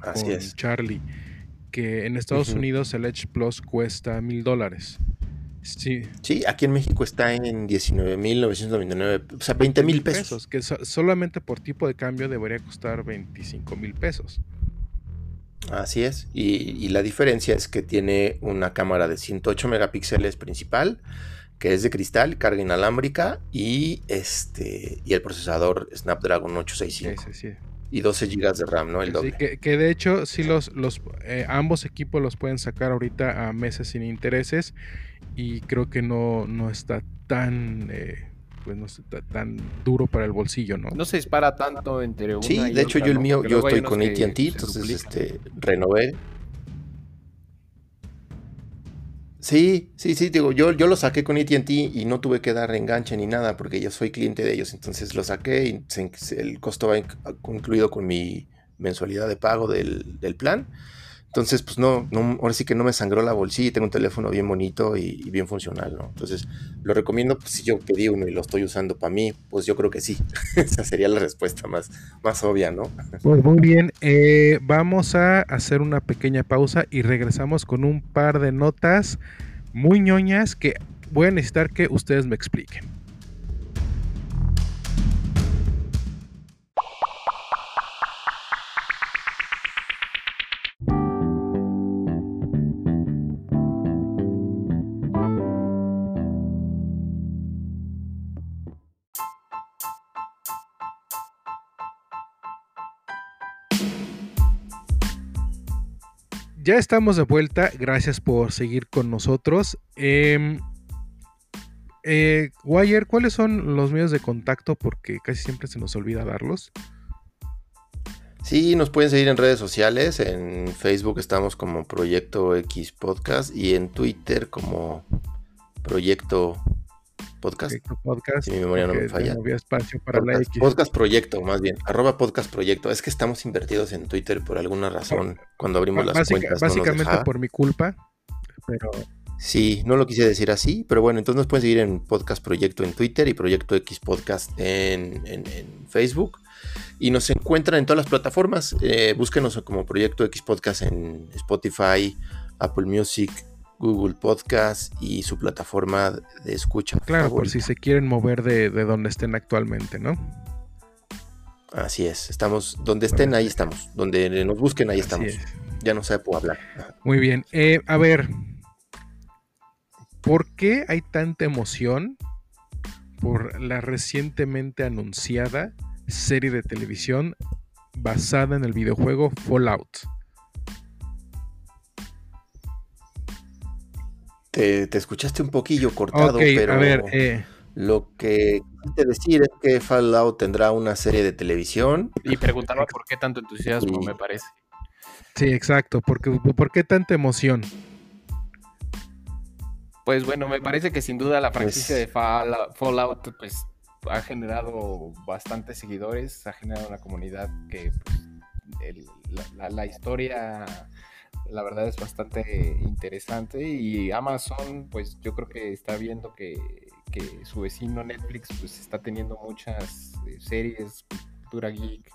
Charlie, que en Estados Unidos el Edge Plus cuesta mil dólares. Sí. Sí, aquí en México está en 19.999, o sea, 20 mil pesos. Que solamente por tipo de cambio debería costar 25 mil pesos. Así es. Y, la diferencia es que tiene una cámara de 108 megapíxeles principal, que es de cristal, carga inalámbrica y este y el procesador Snapdragon 865. Y 12 GB de RAM, ¿no? El doble. que, de hecho, sí, los, los eh, ambos equipos los pueden sacar ahorita a meses sin intereses. Y creo que no, no está tan eh, pues no está tan duro para el bolsillo, ¿no? No se dispara tanto entre una Sí, de hecho yo el mío, yo estoy con AT&T, entonces este, renové. Sí, sí, sí, digo, yo, yo lo saqué con AT&T y no tuve que dar enganche ni nada porque yo soy cliente de ellos, entonces lo saqué y el costo va incluido con mi mensualidad de pago del, del plan entonces, pues no, no, ahora sí que no me sangró la bolsilla, tengo un teléfono bien bonito y, bien funcional, ¿no? Entonces, lo recomiendo, pues si yo pedí uno y lo estoy usando para mí, pues yo creo que sí. Esa sería la respuesta más, más obvia, ¿no? Pues muy bien, eh, vamos a hacer una pequeña pausa y regresamos con un par de notas muy ñoñas que voy a necesitar que ustedes me expliquen. Ya estamos de vuelta, gracias por seguir con nosotros. Eh, eh, Wire, ¿cuáles son los medios de contacto? Porque casi siempre se nos olvida darlos. Sí, nos pueden seguir en redes sociales. En Facebook estamos como Proyecto X Podcast y en Twitter como Proyecto Podcast. Si mi memoria no me falla. no había espacio para Podcast, la X. Podcast Proyecto, más bien. Arroba Podcast Proyecto. Es que estamos invertidos en Twitter por alguna razón. Cuando abrimos las Básica- cuentas. no nos básicamente dejaba. por mi culpa, pero Sí, no lo quise decir así, pero bueno, entonces nos pueden seguir en Podcast Proyecto en Twitter y Proyecto X Podcast en, en- en Facebook. Y nos encuentran en todas las plataformas. Eh, búsquenos como Proyecto X Podcast en Spotify, Apple Music, Google Podcast y su plataforma de escucha. claro, por si se quieren mover de, de donde estén actualmente, ¿no? Así es, estamos donde estén, ahí estamos. Donde nos busquen, ahí Así estamos. es. Ya no sé puedo hablar. Muy bien. Eh, a ver, ¿por qué hay tanta emoción por la recientemente anunciada serie de televisión basada en el videojuego Fallout? Te, te escuchaste un poquillo cortado, pero a ver, eh, lo que quise decir es que Fallout tendrá una serie de televisión. Y preguntaba por qué tanto entusiasmo, Sí. me parece. sí, exacto. ¿Por qué, por qué tanta emoción? Pues bueno, me parece que sin duda la franquicia Pues- de Fallout, Fallout, pues ha generado bastantes seguidores, ha generado una comunidad que pues, el- la, la- la historia, la verdad es bastante interesante y Amazon, pues yo creo que está viendo que, que su vecino Netflix, pues está teniendo muchas eh, series, cultura geek,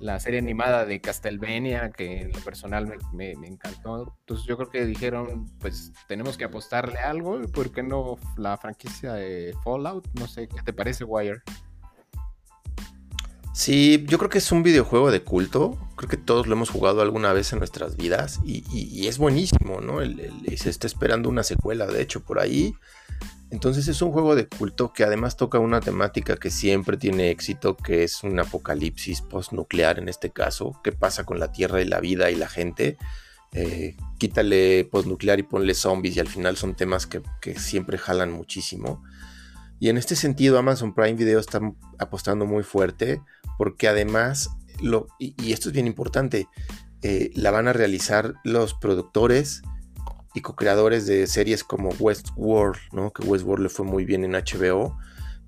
la serie animada de Castlevania, que en lo personal me, me- me encantó. Entonces yo creo que dijeron, pues tenemos que apostarle algo, ¿por qué no la franquicia de Fallout? No sé, ¿qué te parece, Wire? Sí, yo creo que es un videojuego de culto. Creo que todos lo hemos jugado alguna vez en nuestras vidas y, es buenísimo, ¿no? El- se está esperando una secuela, de hecho, por ahí. Entonces es un juego de culto que además toca una temática que siempre tiene éxito, que es un apocalipsis postnuclear en este caso. ¿Qué pasa con la Tierra y la vida y la gente? Eh, quítale postnuclear y ponle zombies y al final son temas que siempre jalan muchísimo. Y en este sentido Amazon Prime Video está apostando muy fuerte porque además, lo, y, y esto es bien importante, eh, la van a realizar los productores y co-creadores de series como Westworld, ¿no? que Westworld le fue muy bien en HBO.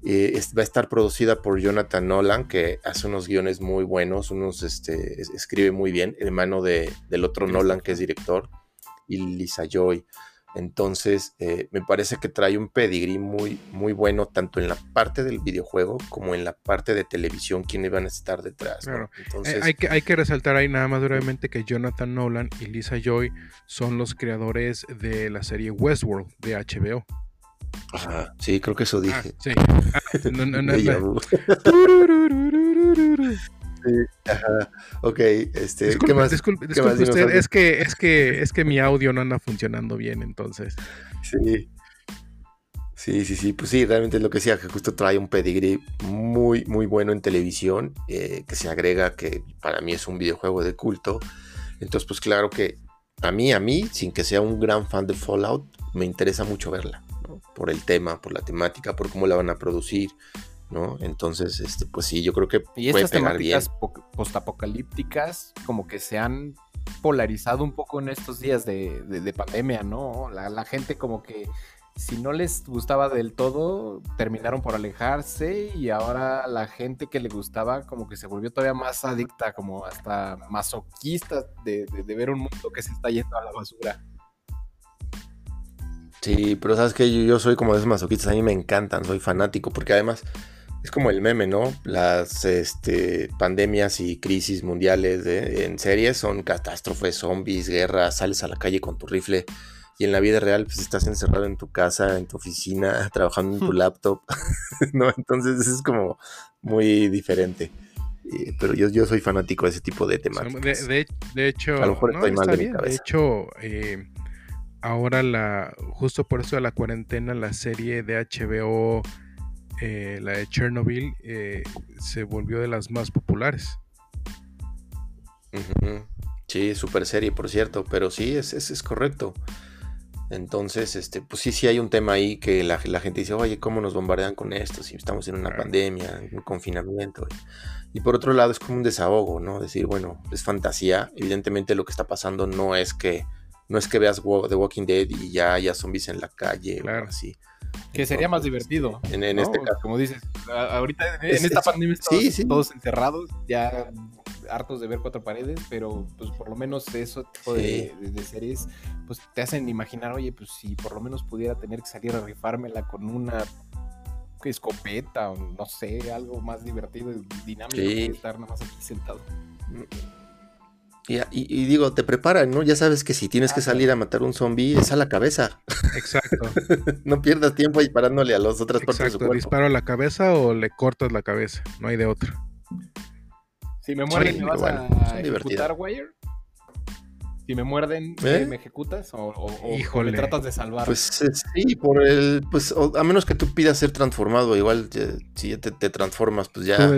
Eh, es- va a estar producida por Jonathan Nolan, que hace unos guiones muy buenos, unos este, es- escribe muy bien, hermano de, del otro Nolan que es director, y Lisa Joy. Entonces, eh, me parece que trae un pedigrí muy, muy bueno, tanto en la parte del videojuego como en la parte de televisión, quienes van a estar detrás. ¿no? Claro. Eh, Entonces, hay, que, hay que resaltar ahí nada más brevemente que Jonathan Nolan y Lisa Joy son los creadores de la serie Westworld de HBO. ajá, sí, creo que eso Ah, dije. sí. Ah, no, no, no, Ajá. Ok, este, Disculpe, ¿qué más? disculpe, qué disculpe más usted, es que, es que, es que mi audio no anda funcionando bien, entonces. Sí. Sí, sí, sí, pues sí, realmente es lo que decía, que justo trae un pedigrí muy, muy bueno en televisión, eh, que se agrega que para mí es un videojuego de culto. Entonces, pues claro que a mí, a mí, sin que sea un gran fan de Fallout, me interesa mucho verla, ¿no? Por el tema, por la temática, por cómo la van a producir, ¿no? Entonces, este, pues sí, yo creo que Y puede estas pegar temáticas po- postapocalípticas como que se han polarizado un poco en estos días de, de- de pandemia, ¿no? La, la gente como que si no les gustaba del todo, terminaron por alejarse y ahora la gente que le gustaba como que se volvió todavía más adicta, como hasta masoquista de, de- de ver un mundo que se está yendo a la basura. Sí, pero sabes que yo, yo soy como de esos masoquistas, a mí me encantan, soy fanático, porque además es como el meme, ¿no? Las este, pandemias y crisis mundiales de- en series son catástrofes, zombies, guerras, sales a la calle con tu rifle y en la vida real pues estás encerrado en tu casa, en tu oficina, trabajando en tu Hmm. laptop, ¿no? Entonces es como muy diferente. Eh, pero yo, yo soy fanático de ese tipo de De, temáticas. de- de hecho, A lo mejor estoy mal de mi bien. De cabeza. hecho, eh, ahora la, justo por eso de la cuarentena, la serie de HBO, eh, la de Chernobyl, eh, se volvió de las más populares. Sí, super serie, por cierto, pero sí, es, es, es correcto. Entonces, este, pues sí, sí hay un tema ahí que la, gente dice, oye, ¿cómo nos bombardean con esto? Si estamos en una pandemia, en un confinamiento. Y por otro lado es como un desahogo, ¿no? Decir, bueno, es fantasía. Evidentemente lo que está pasando no es que no es que veas The Walking Dead y ya haya zombies en la calle claro. o así. Que sería más divertido. En, este caso. Como dices, ahorita en, esta pandemia estamos todos encerrados, ya hartos de ver cuatro paredes, pero pues por lo menos eso tipo de, series pues te hacen imaginar, oye, pues si por lo menos pudiera tener que salir a rifármela con una escopeta o no sé, algo más divertido y dinámico que estar nada más aquí sentado. Y, digo, te preparan, ¿no? Ya sabes que si tienes que salir a matar un zombie, es a la cabeza. Exacto. no pierdas tiempo disparándole a las otras partes de su cuerpo. disparo a la cabeza o le cortas la cabeza, no hay de otra. Si me mueren, ¿me vas a ejecutar, Wire? Si me muerden, ¿Eh? ¿me ejecutas o, me tratas de salvar? Pues eh, sí, por el, pues a menos que tú pidas ser transformado, igual si ya te, transformas, pues ya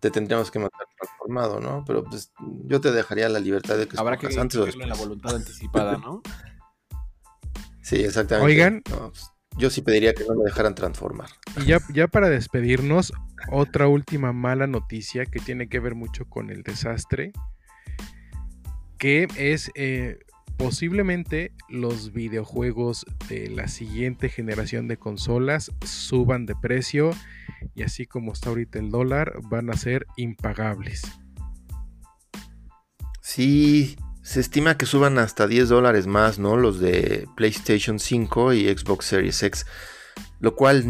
te tendríamos que matar transformado, ¿no? Pero pues yo te dejaría la libertad de que habrá que antes en la voluntad anticipada, ¿no? sí, exactamente. Oigan, pues, yo sí pediría que no me dejaran transformar. Y ya, ya para despedirnos, otra última mala noticia que tiene que ver mucho con el desastre que es eh, posiblemente los videojuegos de la siguiente generación de consolas suban de precio y así como está ahorita el dólar van a ser impagables. Sí, se estima que suban hasta 10 dólares más, ¿no? Los de PlayStation 5 y Xbox Series X, lo cual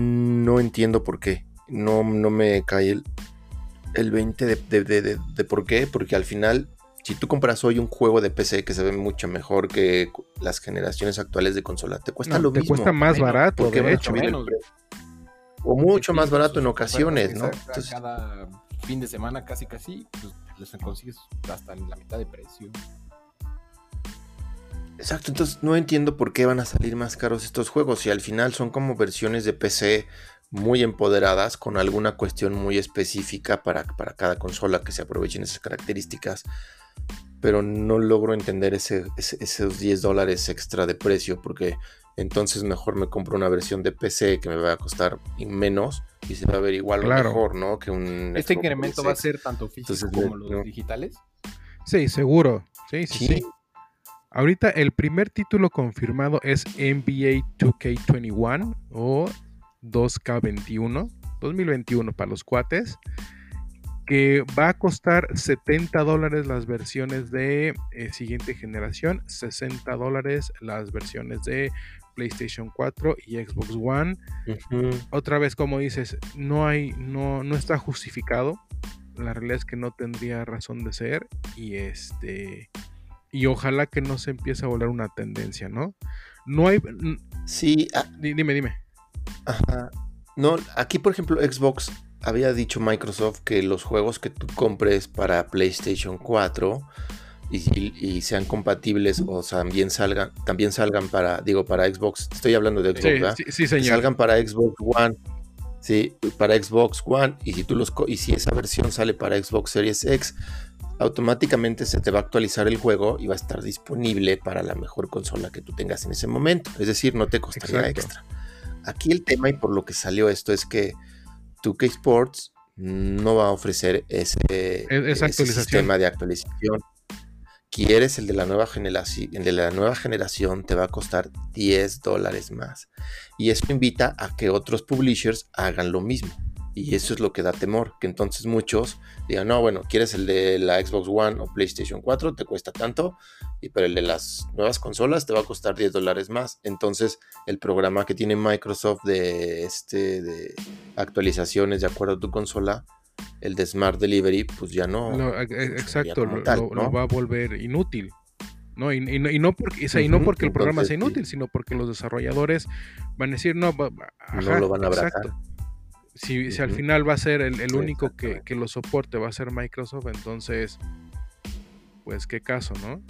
no entiendo por qué. No, no me cae el, el 20 de, de por qué, porque al final si tú compras hoy un juego de PC que se ve mucho mejor que las generaciones actuales de consola, te cuesta lo mismo. Te cuesta más barato, de hecho. O mucho más barato en ocasiones, ¿no? Entonces, cada fin de semana casi casi pues, les consigues hasta la mitad de precio. Exacto, entonces no entiendo por qué van a salir más caros estos juegos si al final son como versiones de PC muy empoderadas con alguna cuestión muy específica para, para cada consola que se aprovechen esas características pero no logro entender ese, esos 10 dólares extra de precio porque entonces mejor me compro una versión de PC que me va a costar menos y se va a ver igual o mejor, ¿no? Que un ¿Este incremento va a ser tanto físico como los digitales? Sí, seguro. Sí, sí, sí, Ahorita el primer título confirmado es NBA 2K21 o 2K21, 2021 para los cuates que va a costar 70 dólares las versiones de eh, siguiente generación, 60 dólares las versiones de PlayStation 4 y Xbox One. Otra vez, como dices, no hay, no, no está justificado. La realidad es que no tendría razón de ser. Y este. Y ojalá que no se empiece a volver una tendencia, ¿no? No hay. Sí. Ah, dime, dime. Ajá. No, aquí, por ejemplo, Xbox había dicho Microsoft que los juegos que tú compres para PlayStation 4 y, sean compatibles o también salgan, también salgan para, digo, para Xbox, estoy hablando de Xbox, sí, sí, señor. salgan para Xbox One, sí, para Xbox One, y si tú los y si esa versión sale para Xbox Series X, automáticamente se te va a actualizar el juego y va a estar disponible para la mejor consola que tú tengas en ese momento. Es decir, no te costaría extra. Aquí el tema y por lo que salió esto es que 2K Sports no va a ofrecer ese, e-, sistema de actualización. Quieres el de la nueva generación, el de la nueva generación te va a costar 10 dólares más. Y eso invita a que otros publishers hagan lo mismo. Y eso es lo que da temor, que entonces muchos digan, no, bueno, quieres el de la Xbox One o PlayStation 4, te cuesta tanto, y pero el de las nuevas consolas te va a costar 10 dólares más. Entonces el programa que tiene Microsoft de, este, de actualizaciones de acuerdo a tu consola, el de Smart Delivery, pues ya no. E, exacto, lo, va a volver inútil. ¿no? Y, no porque, y no porque el programa sea inútil, sino porque los desarrolladores van a decir, no, no lo van a abrazar si, si al final va a ser el, único que, que, lo soporte, va a ser Microsoft, entonces, pues qué caso, ¿no?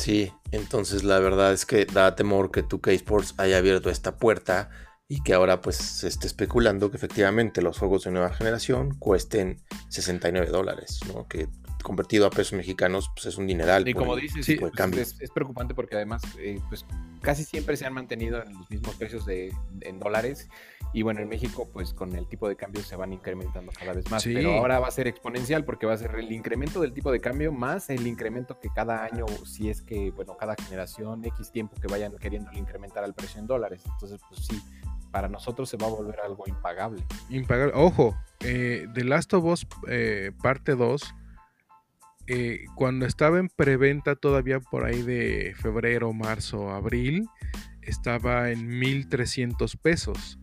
Sí, entonces la verdad es que da temor que 2K Sports haya abierto esta puerta y que ahora pues se esté especulando que efectivamente los juegos de nueva generación cuesten 69 dólares, ¿no? Que convertido a pesos mexicanos, pues es un dineral. Y como dices, de pues, cambio. es, es preocupante porque además, eh, pues casi siempre se han mantenido en los mismos precios de, en dólares. Y bueno, en México, pues con el tipo de cambio se van incrementando cada vez más. Sí. Pero ahora va a ser exponencial porque va a ser el incremento del tipo de cambio más el incremento que cada año, si es que, bueno, cada generación, X tiempo que vayan queriendo incrementar el precio en dólares. Entonces, pues sí, para nosotros se va a volver algo impagable. Impagable. Ojo, eh, The Last of Us eh, parte 2, eh, cuando estaba en preventa todavía por ahí de febrero, marzo, abril, estaba en 1300 pesos.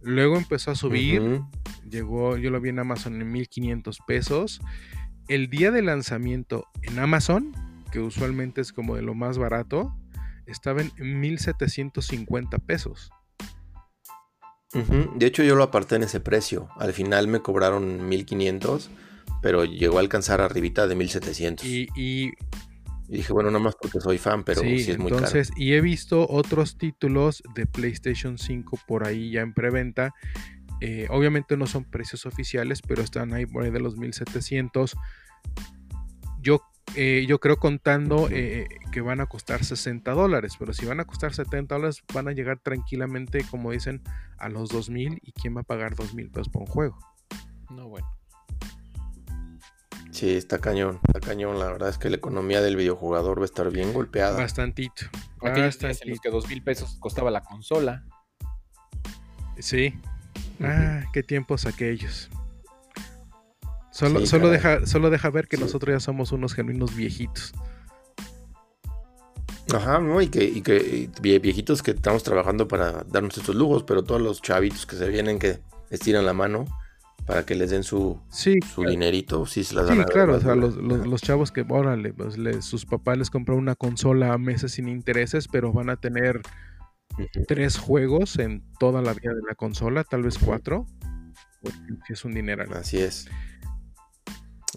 Luego empezó a subir, llegó, yo lo vi en Amazon en 1500 pesos. El día de lanzamiento en Amazon, que usualmente es como de lo más barato, estaba en 1750 pesos. Ujú, De hecho, yo lo aparté en ese precio. Al final me cobraron 1500, pero llegó a alcanzar arribita de 1700. Y, Y, y dije, bueno, nada más porque soy fan, pero sí, sí, es muy entonces, y he visto otros títulos de PlayStation 5 por ahí ya en preventa. Eh, obviamente no son precios oficiales, pero están ahí por ahí de los 1700. Yo, eh, yo creo contando eh, que van a costar 60 dólares, pero si van a costar 70 dólares, van a llegar tranquilamente, como dicen, a los 2000. ¿Y quién va a pagar 2000 pesos por un juego? No, bueno. Sí, está cañón, está cañón. La verdad es que la economía del videojugador va a estar bien golpeada. Bastantito. Días en los bastantito. que dos mil pesos costaba la consola. Sí. Ah, qué tiempos aquellos. Solo, Sí, solo, deja, solo deja ver que Sí. nosotros ya somos unos genuinos viejitos. Ajá, ¿no? Y que, y que y viejitos que estamos trabajando para darnos estos lujos, pero todos los chavitos que se vienen que estiran la mano para que les den su, Sí, su dinerito, sí se las sí, dan claro. O sea, los, los- chavos que, órale, pues le- sus papás les compran una consola a meses sin intereses, pero van a tener tres juegos en toda la vida de la consola, tal vez cuatro. Porque es un dineral. Así es.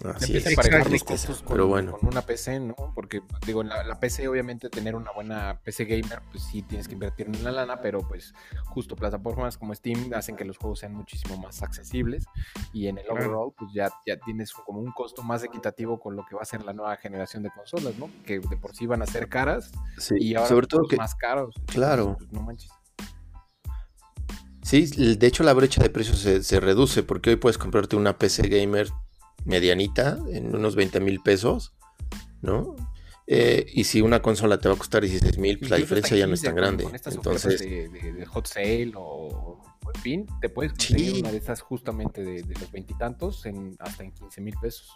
Así empieza es. a emparejar Exacto. costos con, pero bueno. con una PC, ¿no? Porque, digo, la, la PC, obviamente, tener una buena PC gamer, pues sí tienes que invertir en la lana, pero pues justo plataformas como Steam hacen que los juegos sean muchísimo más accesibles y en el overall, pues ya, ya tienes como un costo más equitativo con lo que va a ser la nueva generación de consolas, ¿no? Que de por sí van a ser caras Sí, y ahora sobre todo que, más caros. claro. Pues, no manches. sí, de hecho la brecha de precios se, se reduce porque hoy puedes comprarte una PC gamer medianita en unos 20 mil pesos, ¿no? Eh, y si una consola te va a costar 16 mil, pues la diferencia ya no es 15 tan grande. Con estas Entonces, de, de- de hot sale o, o en fin, te puedes conseguir Sí. una de estas justamente de, de los veintitantos en hasta en 15 mil pesos.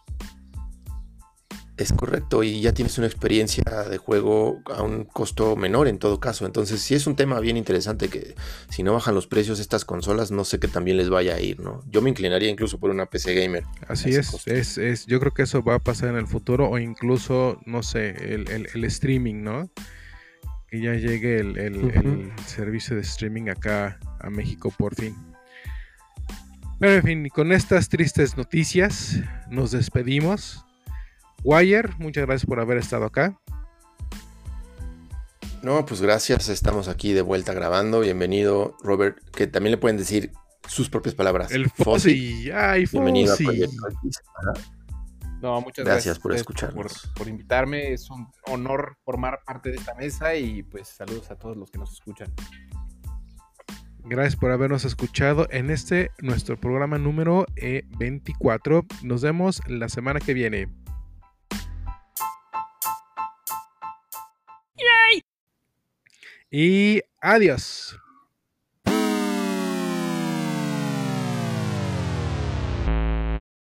Es correcto, y ya tienes una experiencia de juego a un costo menor en todo caso. Entonces, sí es un tema bien interesante que si no bajan los precios estas consolas, no sé qué también les vaya a ir, ¿no? Yo me inclinaría incluso por una PC gamer. Así es, es, es, yo creo que eso va a pasar en el futuro o incluso, no sé, el, el- el streaming, ¿no? Que ya llegue el, el- servicio de streaming acá a México por fin. Pero en fin, con estas tristes noticias nos despedimos. Wire, muchas gracias por haber estado acá. No, pues gracias, estamos aquí de vuelta grabando. Bienvenido, Robert, que también le pueden decir sus propias palabras. El Fossi. Fossi, ay, Bienvenido a Fossi. Proyecto X. Ajá. No, muchas Gracias gracias, por a escucharnos. Por, por invitarme, es un honor formar parte de esta mesa y pues saludos a todos los que nos escuchan. Gracias por habernos escuchado en este nuestro programa número eh, 24. Nos vemos la semana que viene. Y adiós.